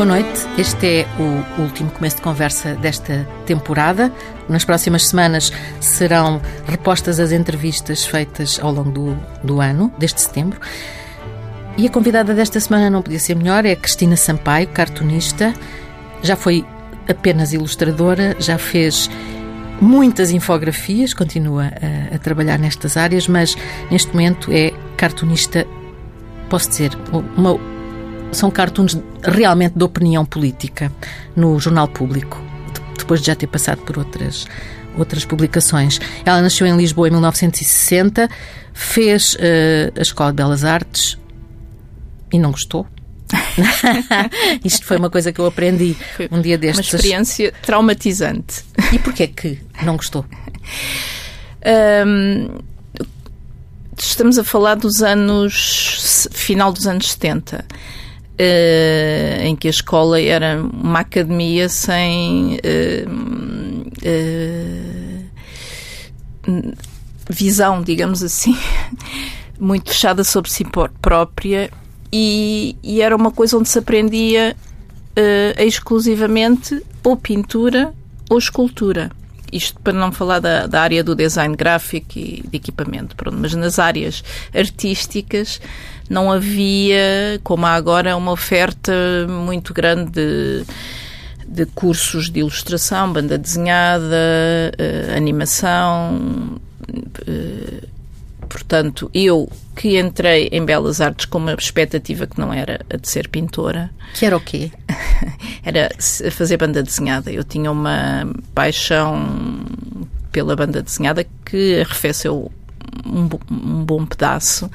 Boa noite. Este é o último começo de conversa desta temporada. Nas próximas semanas serão repostas as entrevistas feitas ao longo do, do ano, desde setembro. E a convidada desta semana não podia ser melhor, é Cristina Sampaio, cartunista. Já foi apenas ilustradora, já fez muitas infografias, continua a, a trabalhar nestas áreas, mas neste momento é cartunista, posso dizer, uma são cartoons realmente de opinião política no Jornal Público, depois de já ter passado por outras, outras publicações. Ela nasceu em Lisboa em 1960, fez uh, a Escola de Belas Artes e não gostou. Isto foi uma coisa que eu aprendi foi um dia destes. Uma experiência traumatizante. E porquê que não gostou? Um, estamos a falar dos anos final dos anos 70 uh, em que a escola era uma academia sem uh, uh, visão, digamos assim, muito fechada sobre si própria e, e, era uma coisa onde se aprendia exclusivamente ou pintura ou escultura. Isto para não falar da, da área do design gráfico e de equipamento, pronto, mas nas áreas artísticas não havia, como há agora, uma oferta muito grande de, de cursos de ilustração, banda desenhada, uh, animação. Uh, portanto, eu que entrei em Belas Artes com uma expectativa que não era a de ser pintora. Que era o quê? era fazer banda desenhada. Eu tinha uma paixão pela banda desenhada que arrefeceu um, um bom pedaço,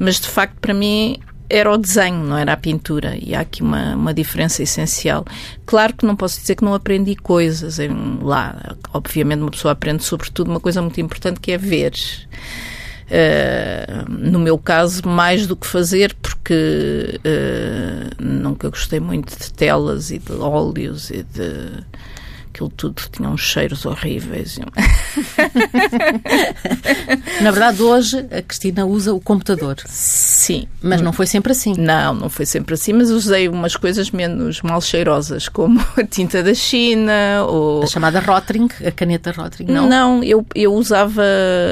mas de facto para mim era o desenho, não era a pintura. E há aqui uma, uma diferença essencial. Claro que não posso dizer que não aprendi coisas em, lá. Obviamente, uma pessoa aprende, sobretudo, uma coisa muito importante que é ver. Uh, no meu caso, mais do que fazer, porque uh, nunca gostei muito de telas e de óleos e de aquilo tudo tinha uns cheiros horríveis. Na verdade, hoje a Cristina usa o computador. Sim. Mas não foi sempre assim. Não, não foi sempre assim, mas usei umas coisas menos mal cheirosas, como a tinta da China ou... A chamada Rotring, a caneta Rotring, não? Não, eu, eu usava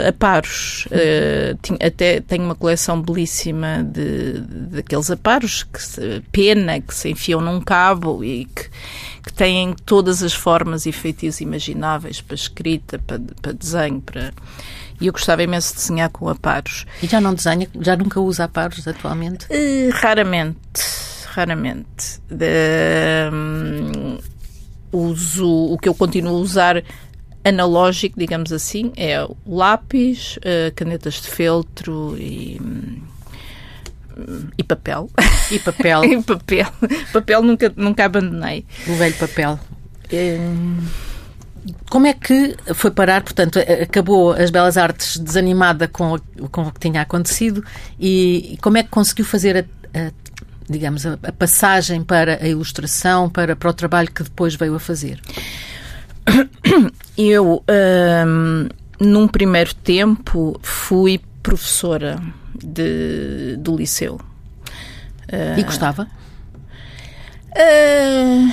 aparos. Uh, tinha, até tenho uma coleção belíssima de, daqueles aparos, que se, pena, que se enfiam num cabo e que que têm todas as formas e feitios imagináveis para escrita, para, para desenho, para... E eu gostava imenso de desenhar com aparos. E já não desenha, já nunca usa aparos atualmente? Uh, raramente, raramente. De, um, uso, o que eu continuo a usar analógico, digamos assim, é o lápis, uh, canetas de feltro e... E papel. E papel. e papel. Papel nunca, nunca abandonei. O velho papel. Hum, como é que foi parar? Portanto, acabou as Belas Artes desanimada com, com o que tinha acontecido e, como é que conseguiu fazer a, a digamos, a, a, passagem para a ilustração, para, para o trabalho que depois veio a fazer? Eu, hum, num primeiro tempo, fui professora de, do liceu. E gostava? Uh,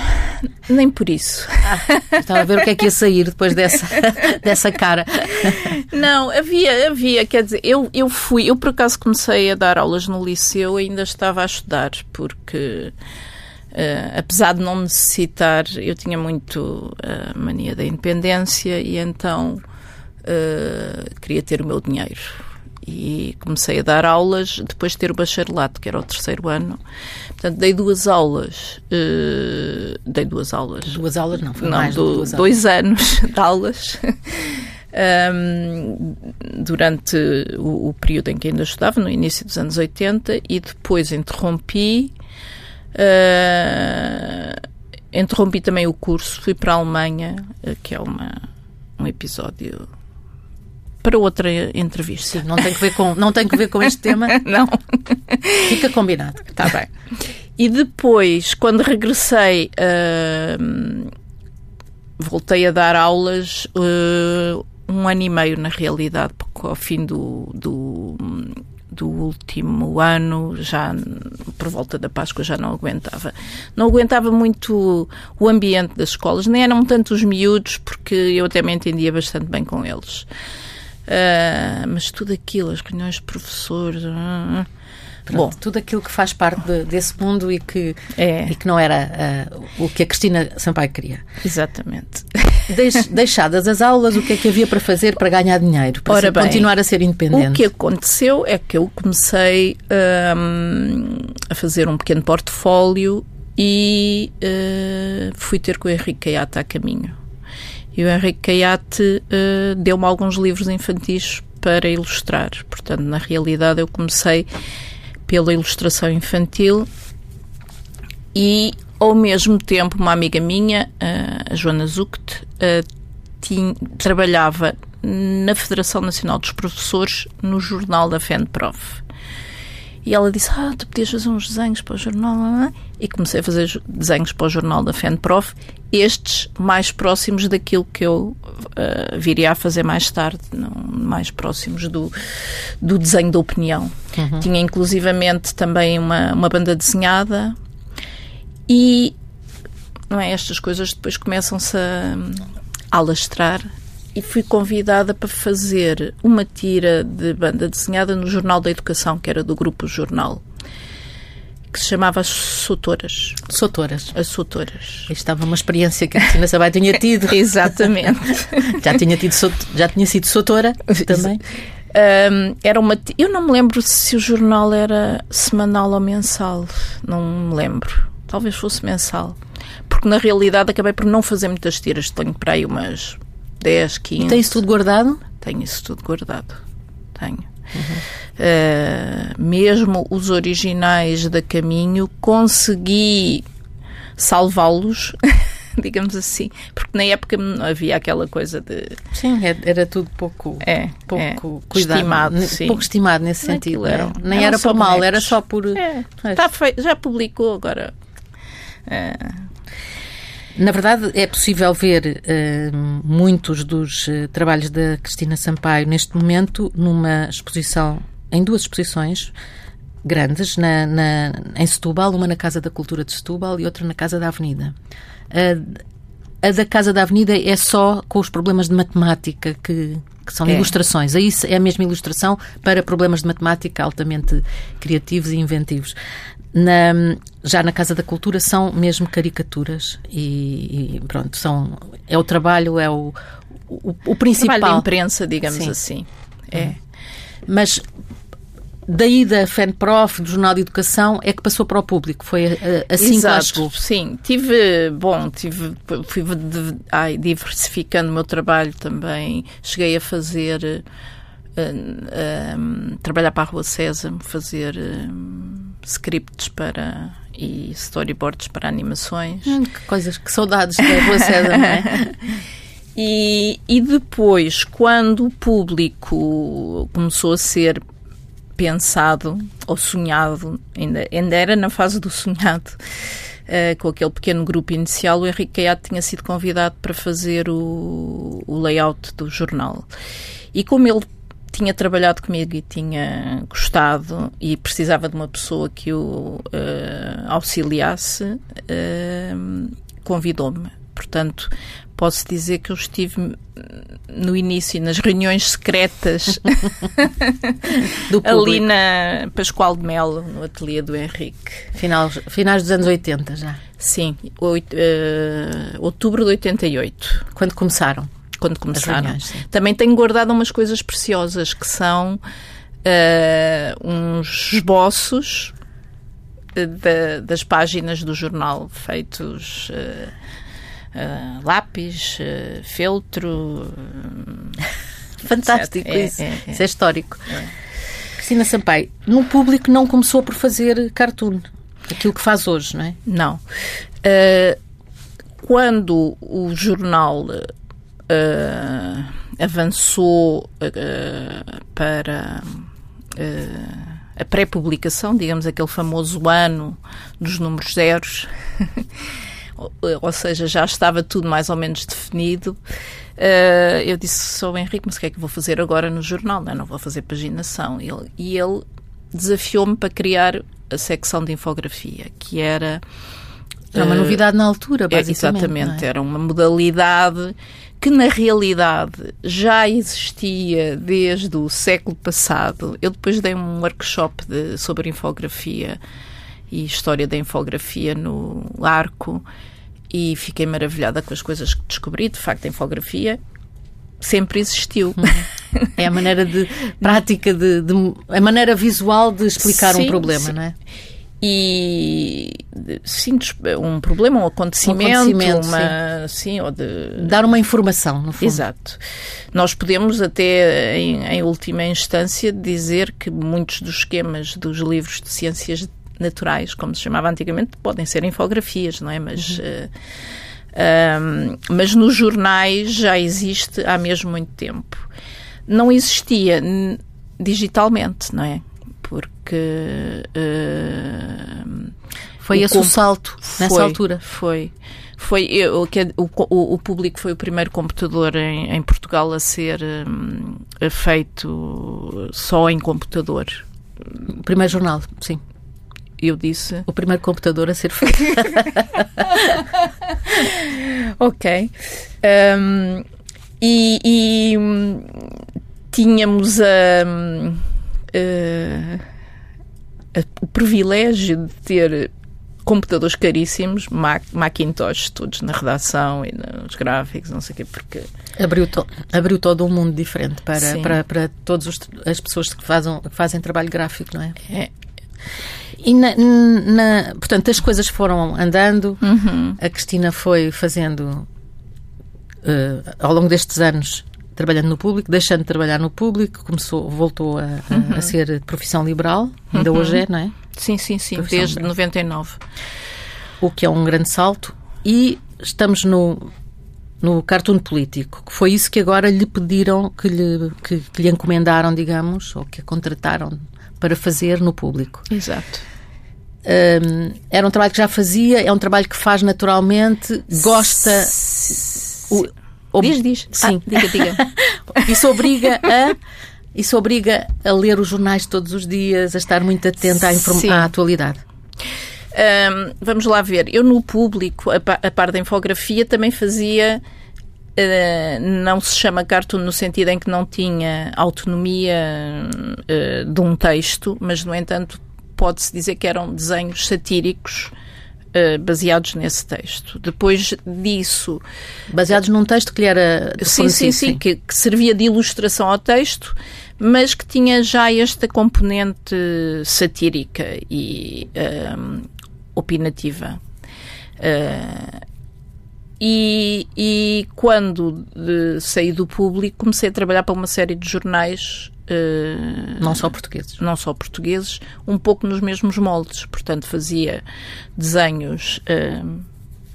nem por isso. Ah, estava a ver o que é que ia sair depois dessa, dessa cara. Não, havia, havia, quer dizer, eu, eu fui, eu por acaso comecei a dar aulas no liceu, ainda estava a estudar, porque uh, apesar de não necessitar, eu tinha muito a mania da independência e então uh, queria ter o meu dinheiro e comecei a dar aulas depois de ter o bacharelato, que era o terceiro ano. Portanto, dei duas aulas. Uh, dei duas aulas. Duas aulas não, foi não, mais do, duas dois anos de aulas. um, durante o, o, período em que ainda estudava, no início dos anos 80, e depois interrompi. Uh, interrompi também o curso, fui para a Alemanha, uh, que é uma, um episódio para outra entrevista. Sim, não tem que ver com, não tem que ver com este tema. não. Fica combinado. Está bem. E depois, quando regressei, uh, voltei a dar aulas uh, um ano e meio, na realidade, porque ao fim do, do, do último ano, já por volta da Páscoa já não aguentava. Não aguentava muito o ambiente das escolas, nem eram tanto os miúdos, porque eu até me entendia bastante bem com eles. Uh, mas tudo aquilo, as reuniões de professores. Uh, Pronto, Bom, tudo aquilo que faz parte de, desse mundo e que, é. e que não era uh, o que a Cristina Sampaio queria. Exatamente. Deix, deixadas as aulas, o que é que havia para fazer para ganhar dinheiro, para bem, continuar a ser independente? O que aconteceu é que eu comecei um, a fazer um pequeno portfólio e uh, fui ter com o Henrique Caiate a caminho. E o Henrique Caiate uh, deu-me alguns livros infantis para ilustrar. Portanto, na realidade, eu comecei pela ilustração infantil e, ao mesmo tempo, uma amiga minha, a Joana Zucht, tinha, trabalhava na Federação Nacional dos Professores no jornal da FENPROF. E ela disse: Ah, tu podias fazer uns desenhos para o jornal. E comecei a fazer desenhos para o jornal da FENPROF, estes mais próximos daquilo que eu uh, viria a fazer mais tarde, não, mais próximos do, do desenho da opinião. Uhum. Tinha inclusivamente também uma, uma banda desenhada e não é, estas coisas depois começam-se a, a alastrar e fui convidada para fazer uma tira de banda desenhada no Jornal da Educação, que era do Grupo Jornal, que se chamava As Sotoras. Sotoras. As Sotoras. Estava uma experiência que a Cristina Sabai tinha tido. Exatamente. já, tinha tido, já tinha sido Sotora também? Um, era uma, eu não me lembro se o jornal era semanal ou mensal. Não me lembro. Talvez fosse mensal. Porque na realidade acabei por não fazer muitas tiras. Tenho para aí umas 10, 15. E tem isso tudo guardado? Tenho isso tudo guardado. Tenho. Uhum. Uh, mesmo os originais da Caminho, consegui salvá-los, digamos assim, porque na época não havia aquela coisa de. Sim, é, era tudo pouco, é, pouco é. cuidado, estimado. Sim. Pouco estimado nesse sentido. Era, Nem era, era por mal, era só por. É, está feito, já publicou agora. Uh, na verdade, é possível ver uh, muitos dos uh, trabalhos da Cristina Sampaio neste momento numa exposição, em duas exposições grandes, na, na, em Setúbal, uma na Casa da Cultura de Setúbal e outra na Casa da Avenida. Uh, a da Casa da Avenida é só com os problemas de matemática que, que são é. ilustrações. Aí é a mesma ilustração para problemas de matemática altamente criativos e inventivos. Na, já na Casa da Cultura são mesmo caricaturas e, e pronto, são, é o trabalho, é o, o, o principal. Trabalho de imprensa, digamos Sim. assim. É. Hum. Mas daí da FENPROF, do Jornal de Educação, é que passou para o público. Foi eh, assim Exato, que lá Sim, tive, bom, tive, fui ai, diversificando o meu trabalho também. Cheguei a fazer, uh, uh, trabalhar para a Rua César, fazer... scripts para e storyboards para animações. Hum, que coisas, que saudades da Rua César, não é? e, e depois, quando o público começou a ser pensado ou sonhado, ainda, ainda era na fase do sonhado, uh, com aquele pequeno grupo inicial, o Henrique Caiado tinha sido convidado para fazer o, o layout do jornal. E como ele tinha trabalhado comigo e tinha gostado e precisava de uma pessoa que o uh, auxiliasse, uh, convidou-me. Portanto, posso dizer que eu estive no início, nas reuniões secretas, ali na Pascoal de Melo, no ateliê do Henrique. Final, finais dos anos 80 já? Sim, oito, uh, outubro de 88. Quando começaram? Quando começaram. Reuniões, Também tenho guardado umas coisas preciosas que são uh, uns esboços de, das páginas do jornal feitos uh, uh, lápis, feltro. Fantástico é, isso. É, é. Isso é histórico. É. Cristina Sampaio, no público não começou por fazer cartoon, aquilo que faz hoje, não é? Não. quando o jornal uh, avançou uh, para uh, a pré-publicação, digamos, aquele famoso ano dos números zeros, ou seja, já estava tudo mais ou menos definido. Eu disse ao Henrique, mas o que é que vou fazer agora no jornal? Não, não vou fazer paginação. Ele, e ele desafiou-me para criar a secção de infografia, que era. Era uma uh, novidade na altura, basicamente. Exatamente, é? era uma modalidade que na realidade já existia desde o século passado. Eu depois dei um workshop de, sobre infografia e história da infografia no Arco e fiquei maravilhada com as coisas que descobri. De facto, a infografia sempre existiu. É a maneira de prática de, de a maneira visual de explicar sim, um problema, sim. não é? E sim, um problema, um acontecimento, um acontecimento uma, sim. sim. ou de dar uma informação, no fundo. Exato. Nós podemos até em, em, última instância dizer que muitos dos esquemas dos livros de ciências naturais, como se chamava antigamente, podem ser infografias, não é? Mas uhum. uh, um, mas nos jornais já existe há mesmo muito tempo. Não existia digitalmente, não é? Porque uh, foi esse o salto nessa foi, altura. Foi. Foi eu, que o, o, o, público foi o primeiro computador em, em Portugal a ser um, feito só em computador. O primeiro jornal, sim eu disse. O primeiro computador a ser feito. ok. Um, e, e um, tínhamos a, a, a, o privilégio de ter computadores caríssimos, Mac, Macintosh, todos na redação e nos gráficos, não sei o quê, porque... Abriu, to, abriu todo um mundo diferente para, para, para todas as pessoas que fazem, que fazem trabalho gráfico, não é? É, e na, na, portanto, as coisas foram andando, uhum. a Cristina foi fazendo uh, ao longo destes anos trabalhando no público, deixando de trabalhar no público, começou, voltou a, uhum. a, a ser profissão liberal, ainda uhum. hoje é, não é? Sim, sim, sim, profissão desde liberal. 99. O que é um grande salto. E estamos no, no cartoon político, que foi isso que agora lhe pediram, que lhe, que, que lhe encomendaram, digamos, ou que a contrataram para fazer no público. Exato. Um, era um trabalho que já fazia, é um trabalho que faz naturalmente, gosta. O, o, diz, diz. Sim. Ah, diga, diga. isso obriga a. Isso obriga a ler os jornais todos os dias, a estar muito atenta à, à atualidade. Um, vamos lá ver. Eu, no público, a, a par da infografia, também fazia Uh, não se chama cartoon no sentido em que não tinha autonomia uh, de um texto, mas, no entanto, pode-se dizer que eram desenhos satíricos uh, baseados nesse texto. Depois disso. Baseados num texto que lhe era. Sim, sim, sim. Que, que, servia de ilustração ao texto, mas que tinha já esta componente satírica e opinativa. Uh, e, e quando saí do público, comecei a trabalhar para uma série de jornais. Uh, não só portugueses. Não só portugueses, um pouco nos mesmos moldes. Portanto, fazia desenhos uh,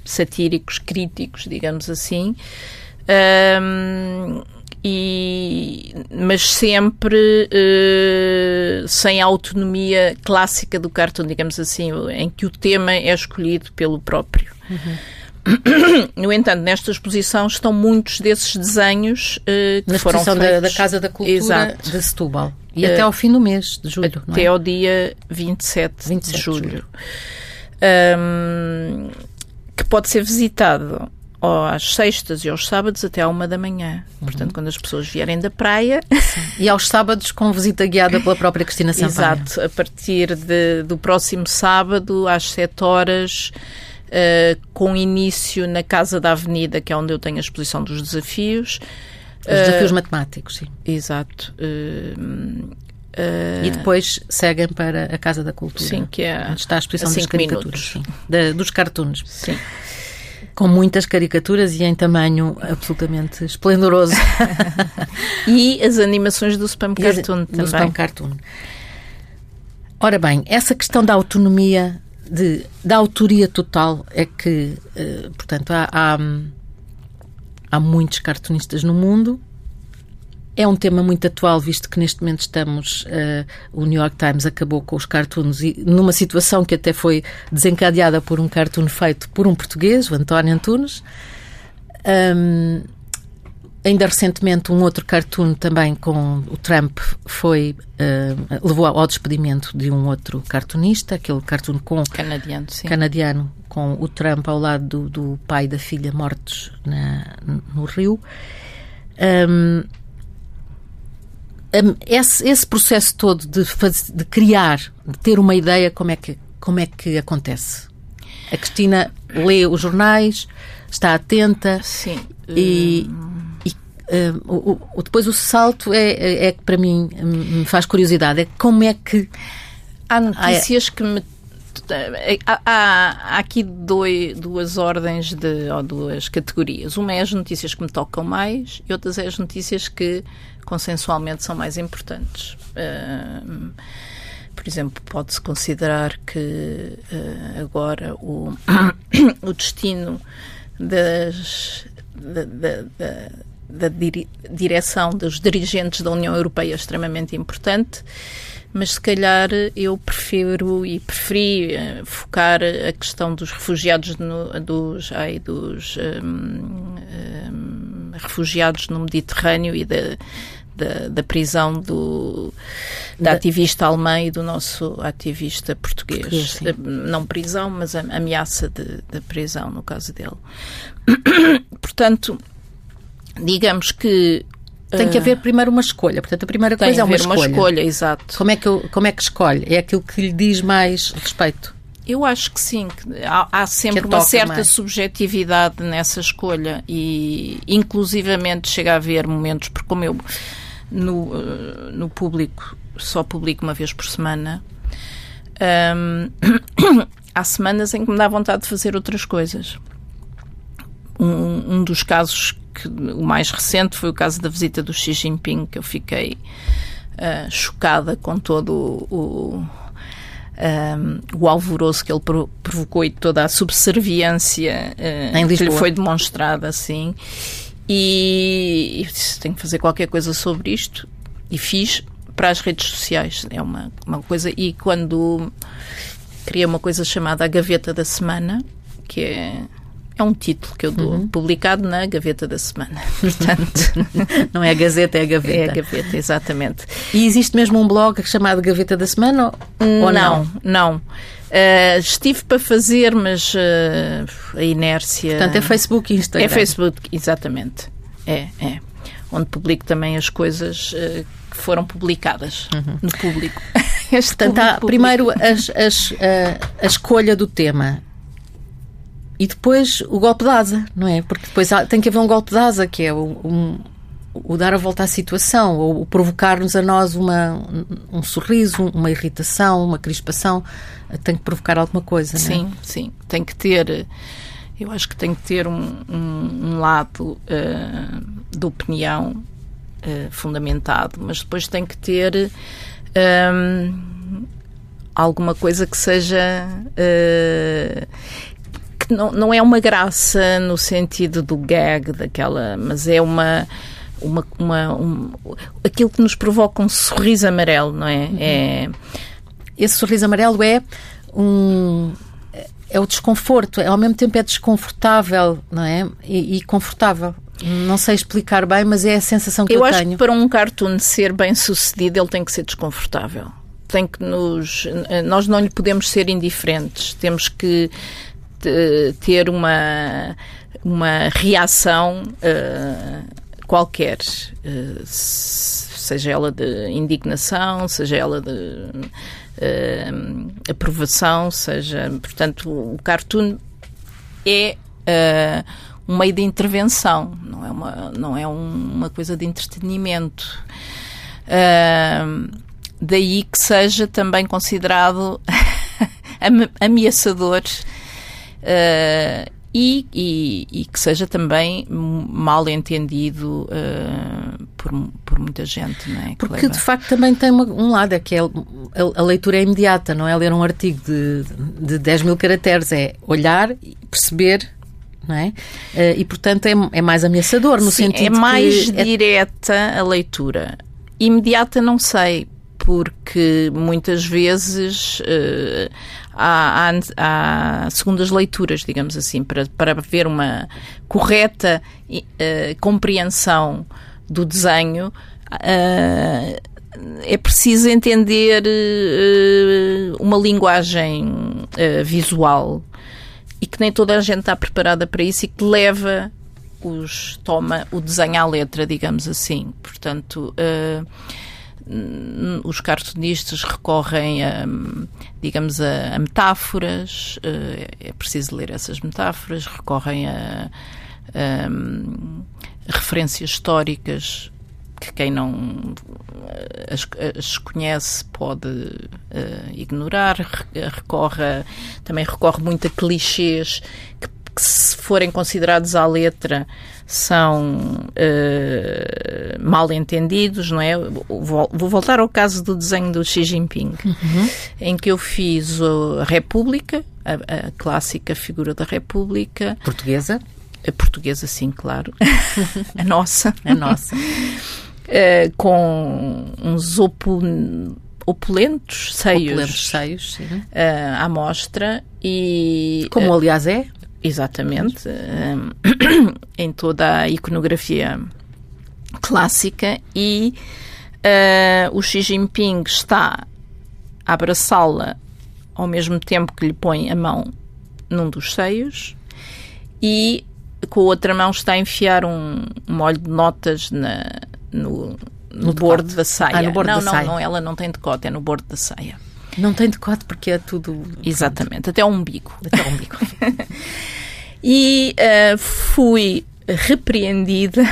satíricos, críticos, digamos assim. Um, e, mas sempre uh, sem a autonomia clássica do cartoon, digamos assim, em que o tema é escolhido pelo próprio. Uhum. No entanto, nesta exposição estão muitos desses desenhos uh, que Na foram feitos. Da, da Casa da Cultura Exato. de Setúbal. E uh, até ao fim do mês de julho, Até é? ao dia 27, 27 de julho. De julho. Um, que pode ser visitado às sextas e aos sábados até à uma da manhã. Uhum. Portanto, quando as pessoas vierem da praia. Sim. E aos sábados com visita guiada pela própria Cristina Sampaio. Exato. A partir de, do próximo sábado, às sete horas, uh, com início na Casa da Avenida, que é onde eu tenho a exposição dos desafios. Os desafios uh, matemáticos, sim. Exato. Uh, e depois seguem para a Casa da Cultura. Sim, que é onde está a exposição das caricaturas. Sim, da, dos cartoons. Sim. Com muitas caricaturas e em tamanho absolutamente esplendoroso. e as animações do Spam Cartoon também. Do Spam Cartoon. Ora bem, essa questão da autonomia de, da autoria total é que, uh, portanto, há, há, há, muitos cartunistas no mundo. É um tema muito atual, visto que neste momento estamos. Uh, o New York Times acabou com os cartoons e numa situação que até foi desencadeada por um cartoon feito por um português, o António Antunes. Um, Ainda recentemente, um outro cartoon também com o Trump foi uh, levou ao despedimento de um outro cartunista, aquele cartoon com canadiano, sim. canadiano com o Trump ao lado do, do pai e da filha mortos na, no Rio. Um, esse, esse, processo todo de, de criar, de ter uma ideia, como é que como é que acontece? A Cristina lê os jornais, está atenta Sim. e, e uh, o, depois o salto é, é, é que para mim me faz curiosidade. É como é que. Há notícias que me. Há, há, aqui dois, duas ordens de, ou duas categorias. Uma é as notícias que me tocam mais e outras é as notícias que consensualmente são mais importantes. Uh, por exemplo, pode-se considerar que uh, agora o, o destino das, da, da, da, da direção dos dirigentes da União Europeia extremamente importante, mas se calhar eu prefiro e preferi uh, focar a questão dos refugiados no, dos, ai, dos um, um, refugiados no Mediterrâneo e da da, da prisão do, da, da, ativista alemã e do nosso ativista português. português eh, Não prisão, mas a ameaça de, de prisão, no caso dele. Portanto, digamos que tem que haver primeiro uma escolha. Portanto, a primeira coisa é uma escolha. uma escolha, exato. Como é, que eu, como é que escolhe? É aquilo que lhe diz mais respeito? Eu acho que sim, que há, há sempre uma certa mais. subjetividade nessa escolha e inclusivamente chega a haver momentos, porque como eu no, eh, no público, só publico uma vez por semana. Um, há semanas em que me dá vontade de fazer outras coisas. Um, um, dos casos que o mais recente foi o caso da visita do Xi Jinping, que eu fiquei uh, chocada com todo o, um, o alvoroço que ele provocou e toda a subserviência uh, que lhe foi demonstrada, assim. E, e disse, tenho que fazer qualquer coisa sobre isto. E fiz para as redes sociais. É uma, uma coisa. E quando criei uma coisa chamada a Gaveta da Semana, que é é um título que eu dou, uhum. publicado na Gaveta da Semana. Portanto, não é a Gazeta, é a Gaveta. É a Gaveta, exatamente. E existe mesmo um blog chamado Gaveta da Semana? Ou não, não. não. Uh, estive para fazer, mas uh, a inércia. Portanto, é Facebook e Instagram. É Facebook, exatamente. É, é. Onde publico também as coisas uh, que foram publicadas uhum. no público. Portanto, há público. primeiro as, as, a escolha do tema e depois o golpe de asa, não é? Porque depois há, tem que haver um golpe de asa, que é o, um, o dar a volta à situação, ou provocar-nos a nós uma, um, um, sorriso, uma irritação, uma crispação. Tem que provocar alguma coisa, sim, não é? Sim, tem que ter. Eu acho que tem que ter um, um lado uh, de opinião uh, fundamentado, mas depois tem que ter. Um, alguma coisa que seja uh, que não, não é uma graça no sentido do gag, daquela, mas é uma. Uma, uma um, aquilo que nos provoca um sorriso amarelo, não é? Uhum. é Esse sorriso amarelo é um é o desconforto, é, ao mesmo tempo é desconfortável, não é? E, e, confortável. Não sei explicar bem, mas é a sensação que eu, eu tenho. Eu acho que para um cartoon ser bem sucedido, ele tem que ser desconfortável. Tem que nos. Nós não lhe podemos ser indiferentes. Temos que ter uma, uma reação uh, qualquer, uh, seja ela de indignação, seja ela de uh, aprovação, seja. Portanto, o cartoon é um meio de intervenção, não é uma, não é uma coisa de entretenimento. daí que seja também considerado ameaçador Uh, e, e, e, que seja também mal entendido uh, por, por muita gente, não é? Porque de facto também tem uma, um lado, é que é, a, a, leitura é imediata, não é ler um artigo de, de 10 mil caracteres, é olhar, perceber. Não é? Uh, e portanto é, é mais ameaçador no Sim, sentido é mais que direta a leitura imediata não sei porque muitas vezes uh, há, há, há, segundas leituras, digamos assim, para, para haver uma correta uh, compreensão do desenho. Uh, é preciso entender uma linguagem visual e que nem toda a gente está preparada para isso e que leva os toma o desenho à letra, digamos assim. Portanto, uh, os cartunistas recorrem a, digamos, a, a metáforas, uh, é preciso ler essas metáforas, recorrem a, a referências históricas que quem não as, as conhece pode uh, ignorar, recorre, também recorre muito a clichês que que, se forem considerados à letra, são uh, mal entendidos, não é? Vou, vou, voltar ao caso do desenho do Xi Jinping, uhum. em que eu fiz a República, a, a clássica figura da República. Portuguesa? A portuguesa, sim, claro. a nossa. A nossa. Uh, com uns opulentos seios, opulentos seios sim. Uh, à mostra e como aliás é Exatamente. em toda a iconografia clássica e uh, o Xi Jinping está a abraçá-la ao mesmo tempo que lhe põe a mão num dos seios e com a outra mão está a enfiar um, um molho de notas na, no, no, no bordo da saia. Ah, no bordo não, da não, saia. não, ela não tem decote, é no bordo da saia. Não tem decote porque é tudo. Exatamente, até o umbigo. Até o umbigo. e uh, fui repreendida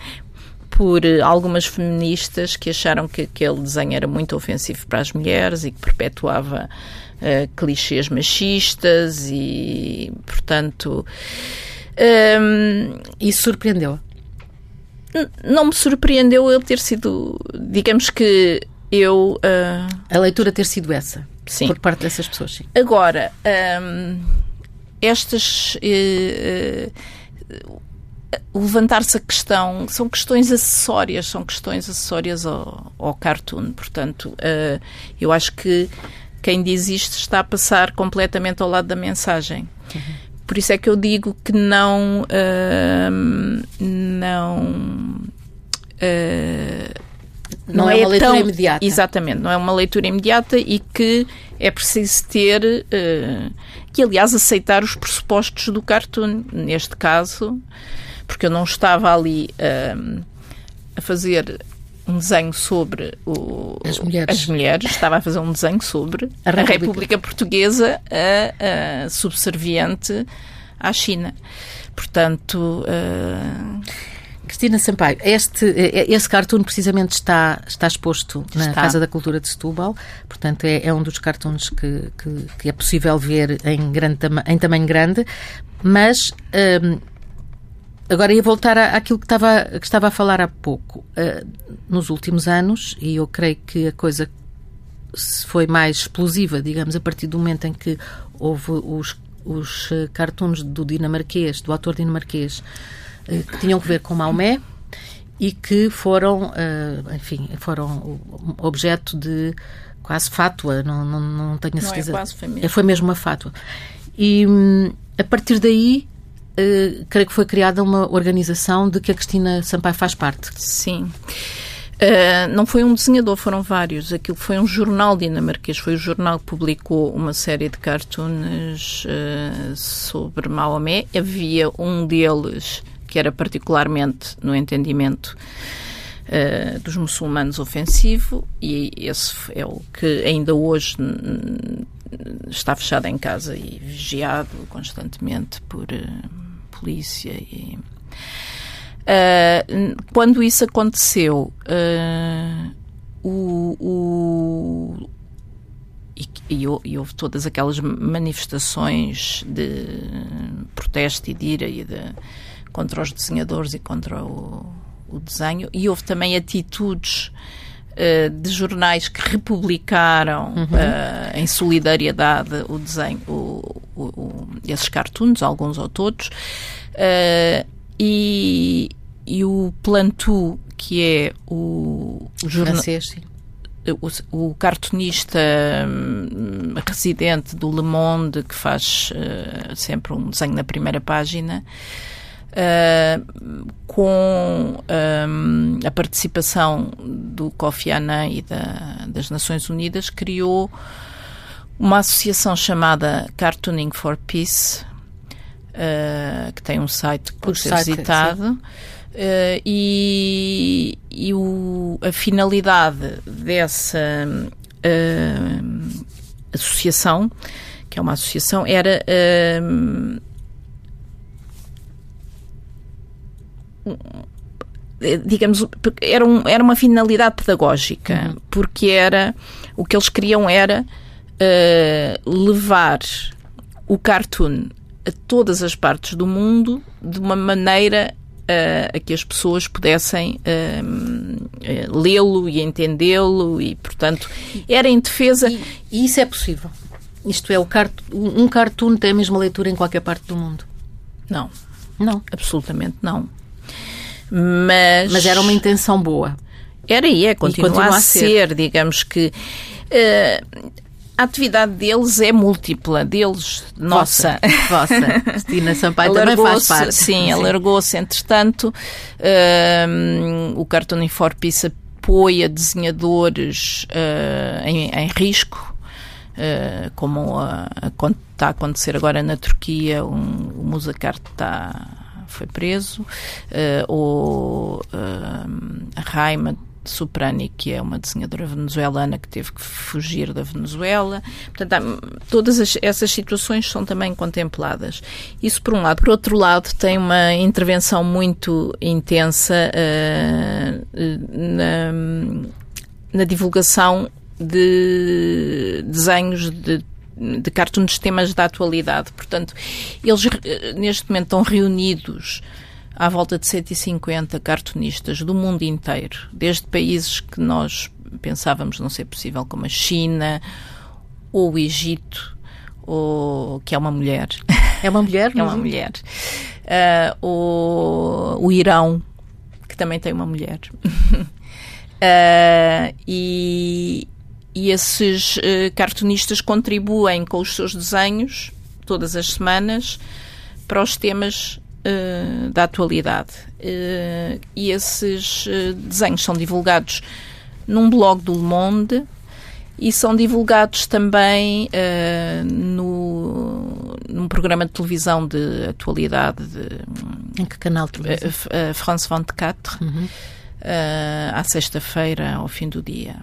por algumas feministas que acharam que aquele desenho era muito ofensivo para as mulheres e que perpetuava uh, clichês machistas e, portanto. Um, ehm, Isso surpreendeu? Não me surpreendeu ele ter sido, digamos que eu. Uh... A leitura ter sido essa? Sim. Por parte dessas pessoas, sim. Agora, um, estas. Uh, uh, levantar-se a questão, são questões acessórias, são questões acessórias ao, ao cartoon. Portanto, uh, eu acho que quem diz isto está a passar completamente ao lado da mensagem. Uhum. Por isso é que eu digo que não. Uh, não. Uh, não, não é, é, uma leitura tão, imediata. Exatamente, não é uma leitura imediata e que é preciso ter, uh, que aliás aceitar os pressupostos do cartoon, neste caso, porque eu não estava ali uh, a fazer um desenho sobre o, as, mulheres. as, mulheres. estava a fazer um desenho sobre a República, a República Portuguesa a, a subserviente à China. Portanto. Uh, Cristina Sampaio, este, esse cartoon precisamente está, está exposto na está. Casa da Cultura de Setúbal, portanto é, é um dos cartoons que, que, que, é possível ver em, grande, em tamanho grande, mas hum, agora ia voltar àquilo que estava, que estava a falar há pouco. Uh, nos últimos anos, e eu creio que a coisa foi mais explosiva, digamos, a partir do momento em que houve os, os eh, cartoons do dinamarquês, do autor dinamarquês, eh, que tinham que ver com Maomé e que foram, eh, enfim, foram objeto de quase fátua, não, não, não tenho a certeza. Não é quase, foi mesmo. Foi mesmo uma fátua. E hum, a partir daí, uh, creio que foi criada uma organização de que a Cristina Sampaio faz parte. Sim. Uh, não foi um desenhador, foram vários. Aquilo foi um jornal dinamarquês. Foi o jornal que publicou uma série de cartoons uh, sobre Maomé. Havia um deles que era particularmente no entendimento uh, dos muçulmanos ofensivo, e esse é o que ainda hoje está fechado em casa e vigiado constantemente por uh, polícia e. Uh, quando isso aconteceu, uh, o, o e, e, e, houve todas aquelas manifestações de protesto e de ira e de contra os desenhadores e contra o, o desenho, e houve também atitudes uh, de jornais que republicaram uhum. uh, em solidariedade o desenho, o, o, esses cartoons, alguns ou todos, uh, e, e o Plantu, que é o, o jornal. Francês, sim. o, o cartunista um, residente do Le Monde, que faz uh, sempre um desenho na primeira página, uh, com um, a participação do Kofi Annan e da, das Nações Unidas, criou uma associação chamada Cartooning for Peace, uh, que tem um site que pode ser site, visitado. Uh, e, e o, a finalidade dessa uh, associação, que é uma associação, era uh, digamos, era, um, era uma finalidade pedagógica, uhum. porque era o que eles queriam era levar o cartoon a todas as partes do mundo de uma maneira uh, a que as pessoas pudessem uh, lê-lo e entendê-lo e, portanto, era em defesa. E, e, isso é possível? Isto é, o cart um cartoon tem a mesma leitura em qualquer parte do mundo? Não. Não. Absolutamente não. Mas, Mas era uma intenção boa. Era e é, continua, e continua a, ser. ser. digamos que. Uh, a atividade deles é múltipla, deles, nossa. Vossa. Cristina Sampaio também faz parte. Sim, sim. alargou-se, entretanto. Uh, o Cartooning for Peace apoia desenhadores uh, em, em, risco, uh, como a, a, está a acontecer agora na Turquia, um, o Musakart está foi preso, uh, ou uh, a Raima Soprani, que é uma desenhadora venezuelana que teve que fugir da Venezuela. Portanto, há, todas as, essas situações são também contempladas. Isso por um lado. Por outro lado, tem uma intervenção muito intensa uh, na, na divulgação de desenhos de de cartoons de temas da atualidade. Portanto, eles eh, neste momento estão reunidos à volta de 150 cartunistas do mundo inteiro, desde países que nós pensávamos não ser possível, como a China ou o Egito, ou, que é uma mulher. É uma mulher? é uma mulher. Uh, o, o Irão, que também tem uma mulher. uh, e, e esses uh, cartunistas contribuem com os seus desenhos todas as semanas para os temas uh, da atualidade. Uh, e esses uh, desenhos são divulgados num blog do Le Monde e são divulgados também no, num programa de televisão de atualidade. De, em que canal? Uh, France 24, uhum. à sexta-feira, ao fim do dia.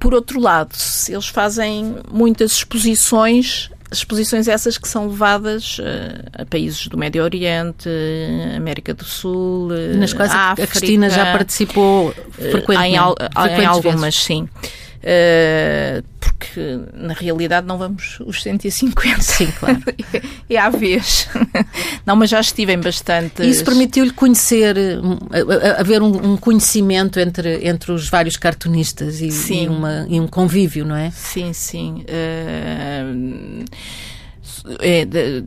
Por outro lado, eles fazem muitas exposições exposições essas que são levadas uh, a países do Médio Oriente, América do Sul, uh, nas quais África, a Cristina já participou frequentemente. Em, al, em algumas, vezes. sim. Uh, porque na realidade não vamos os 150. Sim, claro. é à vez. não, mas já estive em bastante. Isso permitiu-lhe conhecer, haver um, conhecimento entre, entre os vários cartunistas e, sim. e, uma, e um convívio, não é? Sim, sim. Uh, é, de,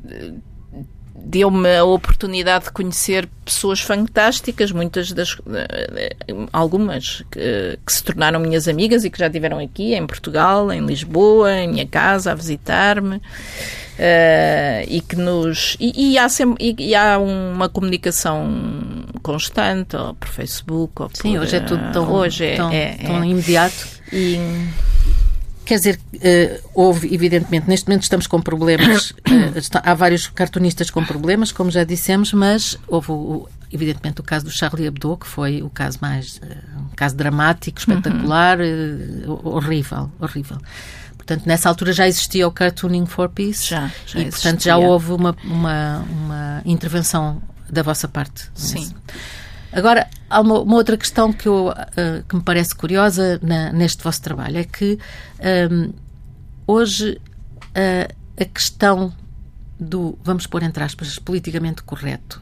deu-me a oportunidade de conhecer pessoas fantásticas, muitas das eh, algumas que, que, se tornaram minhas amigas e que já estiveram aqui em Portugal, em Lisboa, em minha casa a visitar-me. Uh, e que nos e, e, há sempre, e, e, há uma comunicação constante ou por Facebook ou sim por, hoje é tudo tão, hoje é, tão, é, tão é, imediato e Quer dizer, uh, houve, evidentemente, neste momento estamos com problemas, está, há vários cartunistas com problemas, como já dissemos, mas houve, evidentemente, o caso do Charlie Hebdo, que foi o caso mais, uh, um caso dramático, espetacular, uhum. horrível, horrível. Portanto, nessa altura já existia o Cartooning for Peace já, já e, portanto, já houve uma, uma, uma intervenção da vossa parte. Sim. Agora, há uma, uma, outra questão que, eu, uh, que me parece curiosa na, neste vosso trabalho, é que um, hoje uh, a questão do, vamos pôr entre aspas, politicamente correto,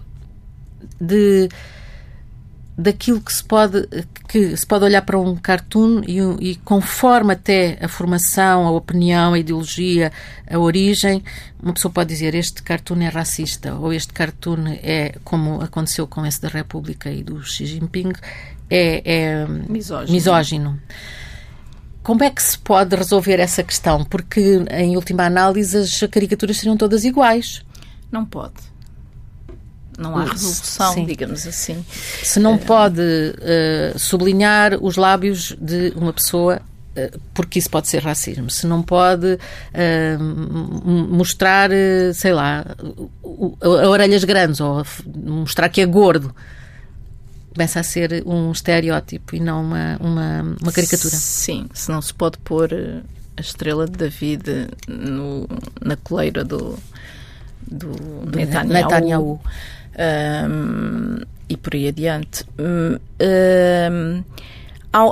de daquilo que se pode que se pode olhar para um cartoon e, e, conforme até a formação, a opinião, a ideologia, a origem, uma pessoa pode dizer este cartoon é racista ou este cartoon é como aconteceu com esse da República e do Xi Jinping é, é misógino. misógino. como é que se pode resolver essa questão? Porque, em última análise, as caricaturas seriam todas iguais. Não pode. Não há resolução, Sim. digamos assim. Se não pode uh, sublinhar os lábios de uma pessoa porque isso pode ser racismo. Se não pode uh, mostrar, sei lá, orelhas grandes ou mostrar que é gordo, começa a ser um estereótipo e não uma, uma, uma caricatura. Sim, se não se pode pôr a estrela de David no, na coleira do, do, do Netanyahu. Netanyahu. Um, e por aí adiante. Um,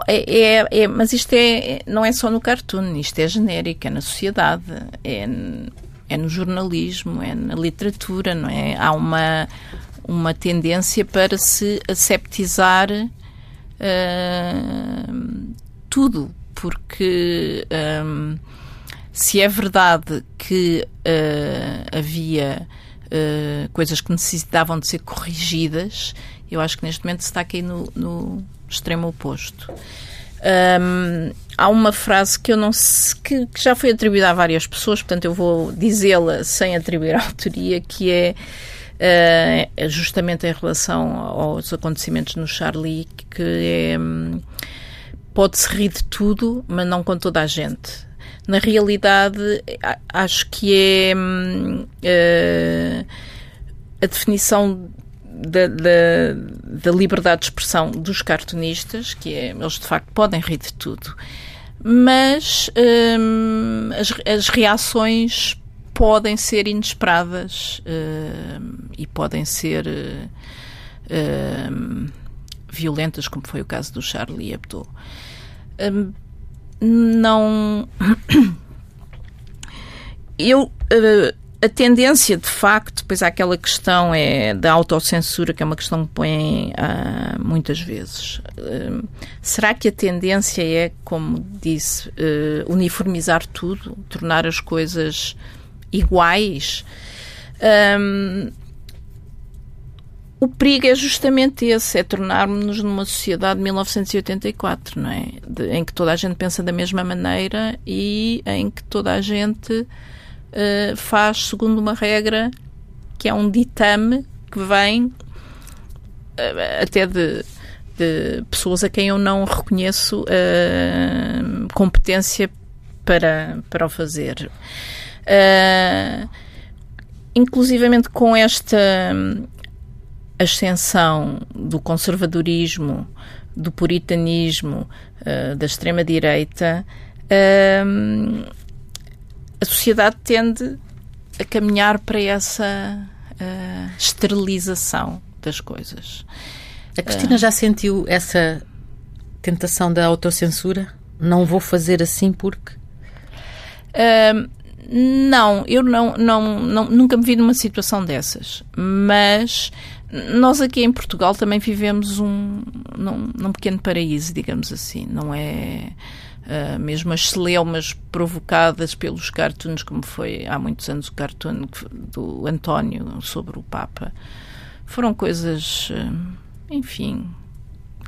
é, é, é, mas isto é, não é só no cartoon, isto é genérico, é na sociedade, é, é no jornalismo, é na literatura, não é? Há uma, uma tendência para se aseptizar uh, tudo, porque um, se é verdade que uh, havia uh, coisas que necessitavam de ser corrigidas, eu acho que neste momento se está aqui no, no extremo oposto. Um, há uma frase que eu não sei, que, que, já foi atribuída a várias pessoas, portanto eu vou dizê-la sem atribuir a autoria, que é uh, justamente em relação aos acontecimentos no Charlie, que é um, pode-se rir de tudo, mas não com toda a gente. Na realidade, acho que é uh, a definição da, da, da, liberdade de expressão dos cartunistas, que é, eles de facto podem rir de tudo, mas hum, as, as, reações podem ser inesperadas hum, e podem ser hum, violentas, como foi o caso do Charlie Hebdo. Hum, não. Eu. Uh, a tendência, de facto, depois há aquela questão é da autocensura, que é uma questão que põem uh, muitas vezes. Uh, será que a tendência é, como disse, uh, uniformizar tudo, tornar as coisas iguais? Um, o perigo é justamente esse, é tornarmos-nos numa sociedade de 1984, não é? De, em que toda a gente pensa da mesma maneira e em que toda a gente uh, faz segundo uma regra que é um ditame que vem uh, até de, de, pessoas a quem eu não reconheço uh, competência para, para o fazer. Uh, inclusivamente com esta ascensão do conservadorismo, do puritanismo, uh, da extrema-direita, uh, a sociedade tende a caminhar para essa uh, esterilização das coisas. A Cristina já sentiu essa tentação da autocensura? Não vou fazer assim porque. Uh, não, eu não, não, não, nunca me vi numa situação dessas, mas nós aqui em Portugal também vivemos um, num, num pequeno paraíso, digamos assim, não é? Uh, mesmo as celeumas provocadas pelos cartoons, como foi há muitos anos o cartoon do António sobre o Papa, foram coisas, uh, enfim.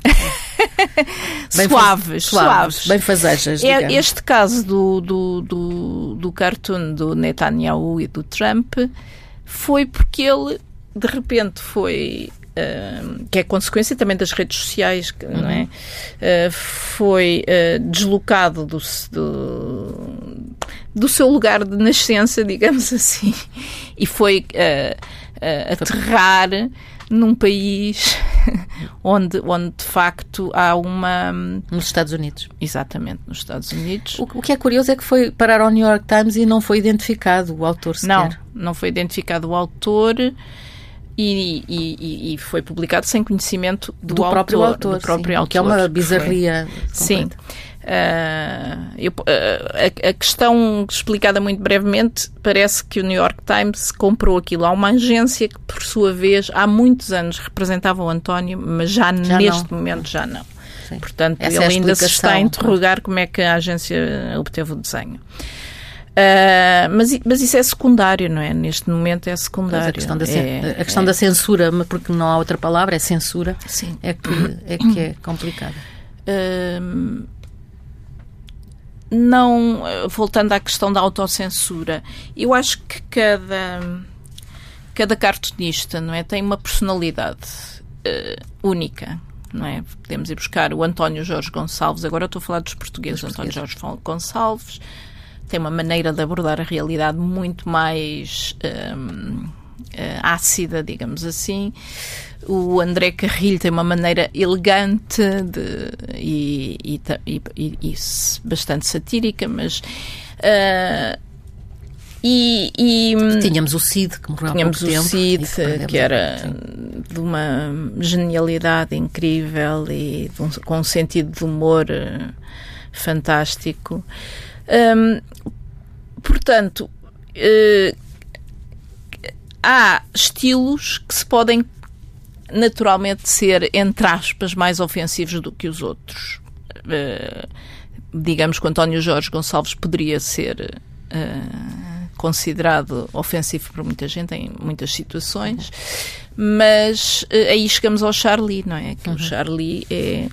suaves, suaves, suaves, bem fazejas. É, este caso do, do, do, do cartoon do Netanyahu e do Trump foi porque ele de repente foi Uh, que é consequência também das redes sociais, uhum. não é? Uh, foi uh, deslocado do, do, do, seu lugar de nascença, digamos assim, e foi aterrar num país onde, onde de facto há uma. Nos Estados Unidos. Exatamente, nos Estados Unidos. O, o que é curioso é que foi parar ao New York Times e não foi identificado o autor sequer. Não, não foi identificado o autor. E, e, e, foi publicado sem conhecimento do, do autor, próprio autor, do próprio sim, autor que é uma bizarria. Sim. Uh, eu, uh, a, a, questão explicada muito brevemente parece que o New York Times comprou aquilo a uma agência que, por sua vez, há muitos anos representava o António, mas já, já neste não. momento já não. Sim. Portanto, Essa ele é ainda se está a interrogar como é que a agência obteve o desenho. Uh, mas, mas isso é secundário, não é? Neste momento é secundário. a questão, da, é, a questão é. da censura, porque não há outra palavra, é censura, Sim. É, que, é que é complicada. Uh, não, voltando à questão da autocensura, eu acho que cada, cada cartunista não é, tem uma personalidade uh, única. Não é? Podemos ir buscar o António Jorge Gonçalves, agora estou a falar dos portugueses, António Jorge Gonçalves, tem uma maneira de abordar a realidade muito mais um, eh, ácida, digamos assim. O André Carrilho tem uma maneira elegante de, e, e, e, e bastante satírica, mas. Uh, e, e, tínhamos o Cid, que morreu tínhamos há pouco o Cid, que era sim. de uma genialidade incrível e um, com um sentido de humor uh, fantástico. Um, portanto, uh, há estilos que se podem naturalmente ser, entre aspas, mais ofensivos do que os outros. Uh, digamos que António Jorge Gonçalves poderia ser uh, considerado ofensivo por muita gente em muitas situações, mas aí chegamos ao Charlie, não é? Que uhum. o Charlie é,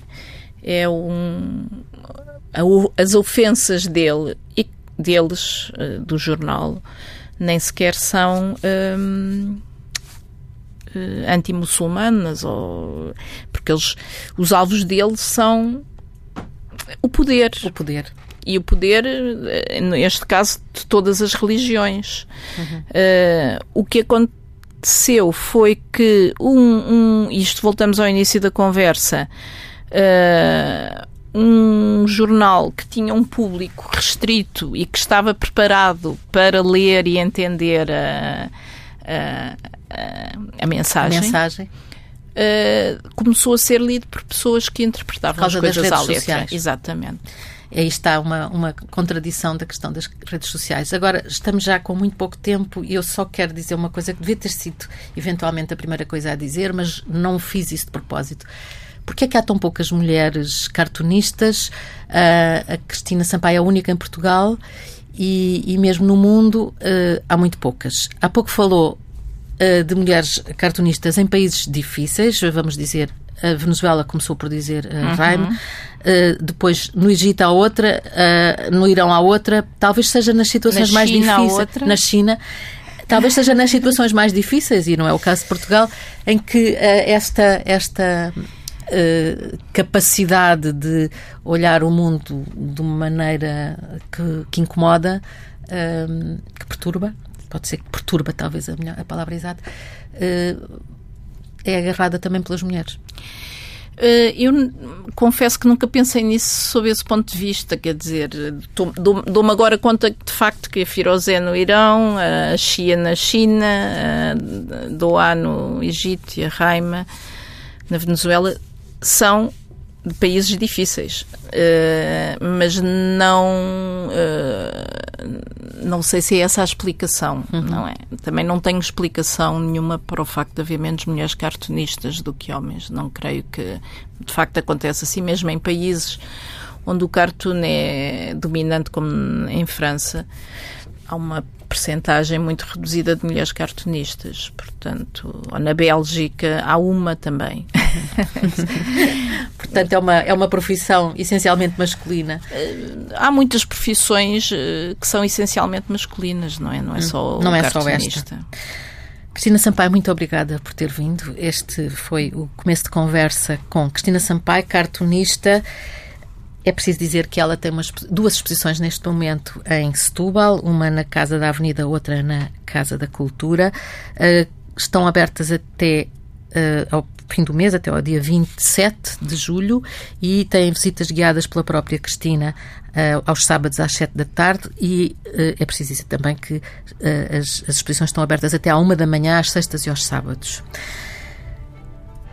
é um. as ofensas dele e deles, do jornal, nem sequer são. Um, uh, anti-muçulmanas, ou, porque eles, os alvos dele são o poder. O poder. E o poder, eh, neste caso, de todas as religiões. Uhum. Uh, o que aconteceu foi que um, um, isto voltamos ao início da conversa, uh, um jornal que tinha um público restrito e que estava preparado para ler e entender a, a, a, mensagem. A mensagem. Uh, começou a ser lido por pessoas que interpretavam as coisas à letra. Sociais. Exatamente. Aí está uma, uma contradição da questão das redes sociais. Agora, estamos já com muito pouco tempo e eu só quero dizer uma coisa que devia ter sido eventualmente a primeira coisa a dizer, mas não fiz isso de propósito. Porquê é que há tão poucas mulheres cartunistas? Uh, a Cristina Sampaio é a única em Portugal e, e mesmo no mundo uh, há muito poucas. Há pouco falou uh, de mulheres cartunistas em países difíceis, vamos dizer, a Venezuela começou por dizer uh, uhum. Raim, uh, depois no Egito há outra, uh, no Irão há outra, talvez seja nas situações na mais China difíceis. Na China. Talvez seja nas situações mais difíceis, e não é o caso de Portugal, em que esta, esta capacidade de olhar o mundo de uma maneira que, que incomoda, que perturba, pode ser que perturba talvez a, melhor, a palavra exata, uh, é agarrada também pelas mulheres. Uh, eu confesso que nunca pensei nisso sob esse ponto de vista, quer dizer, dou-me agora conta de facto que a Firozé no Irão, a Xia na China, a Doá no Egito e a Raima na Venezuela são de países difíceis, uh, mas não uh, não sei se é essa a explicação, uhum. não é? Também não tenho explicação nenhuma para o facto de haver menos mulheres cartunistas do que homens. Não creio que de facto acontece assim, mesmo em países onde o cartoon é dominante, como em França, há uma percentagem muito reduzida de mulheres cartunistas. Portanto, na Bélgica há uma também. Portanto, é uma, é uma profissão essencialmente masculina. Há muitas profissões eh, que são essencialmente masculinas, não é? Não é só não é só esta. Cristina Sampaio, muito obrigada por ter vindo. Este foi o começo de conversa com Cristina Sampaio, cartunista. É preciso dizer que ela tem umas, duas exposições neste momento em Setúbal, uma na Casa da Avenida, outra na Casa da Cultura. Uh, estão abertas até uh, ao fim do mês, até ao dia 27 de julho, e têm visitas guiadas pela própria Cristina uh, aos sábados às 7 da tarde. E é preciso dizer também que as, as exposições estão abertas até à uma da manhã, às sextas e aos sábados.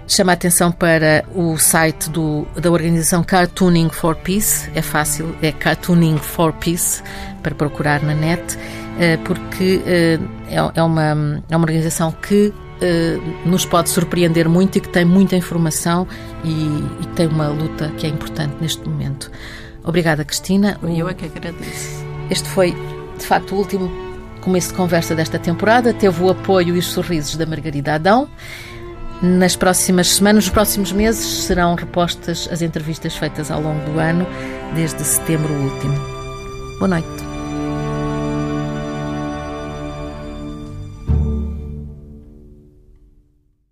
Chama a atenção para o site do, da organização Cartooning for Peace. É fácil, é Cartooning for Peace, para procurar na net, eh, porque eh, é, é uma, é uma organização que eh, nos pode surpreender muito e que tem muita informação e, e tem uma luta que é importante neste momento. Obrigada, Cristina. Eu é que agradeço. Este foi, de facto, o último começo de conversa desta temporada. Teve o apoio e os sorrisos da Margarida Adão. Nas próximas semanas, nos próximos meses, serão repostas as entrevistas feitas ao longo do ano, desde setembro último. Boa noite.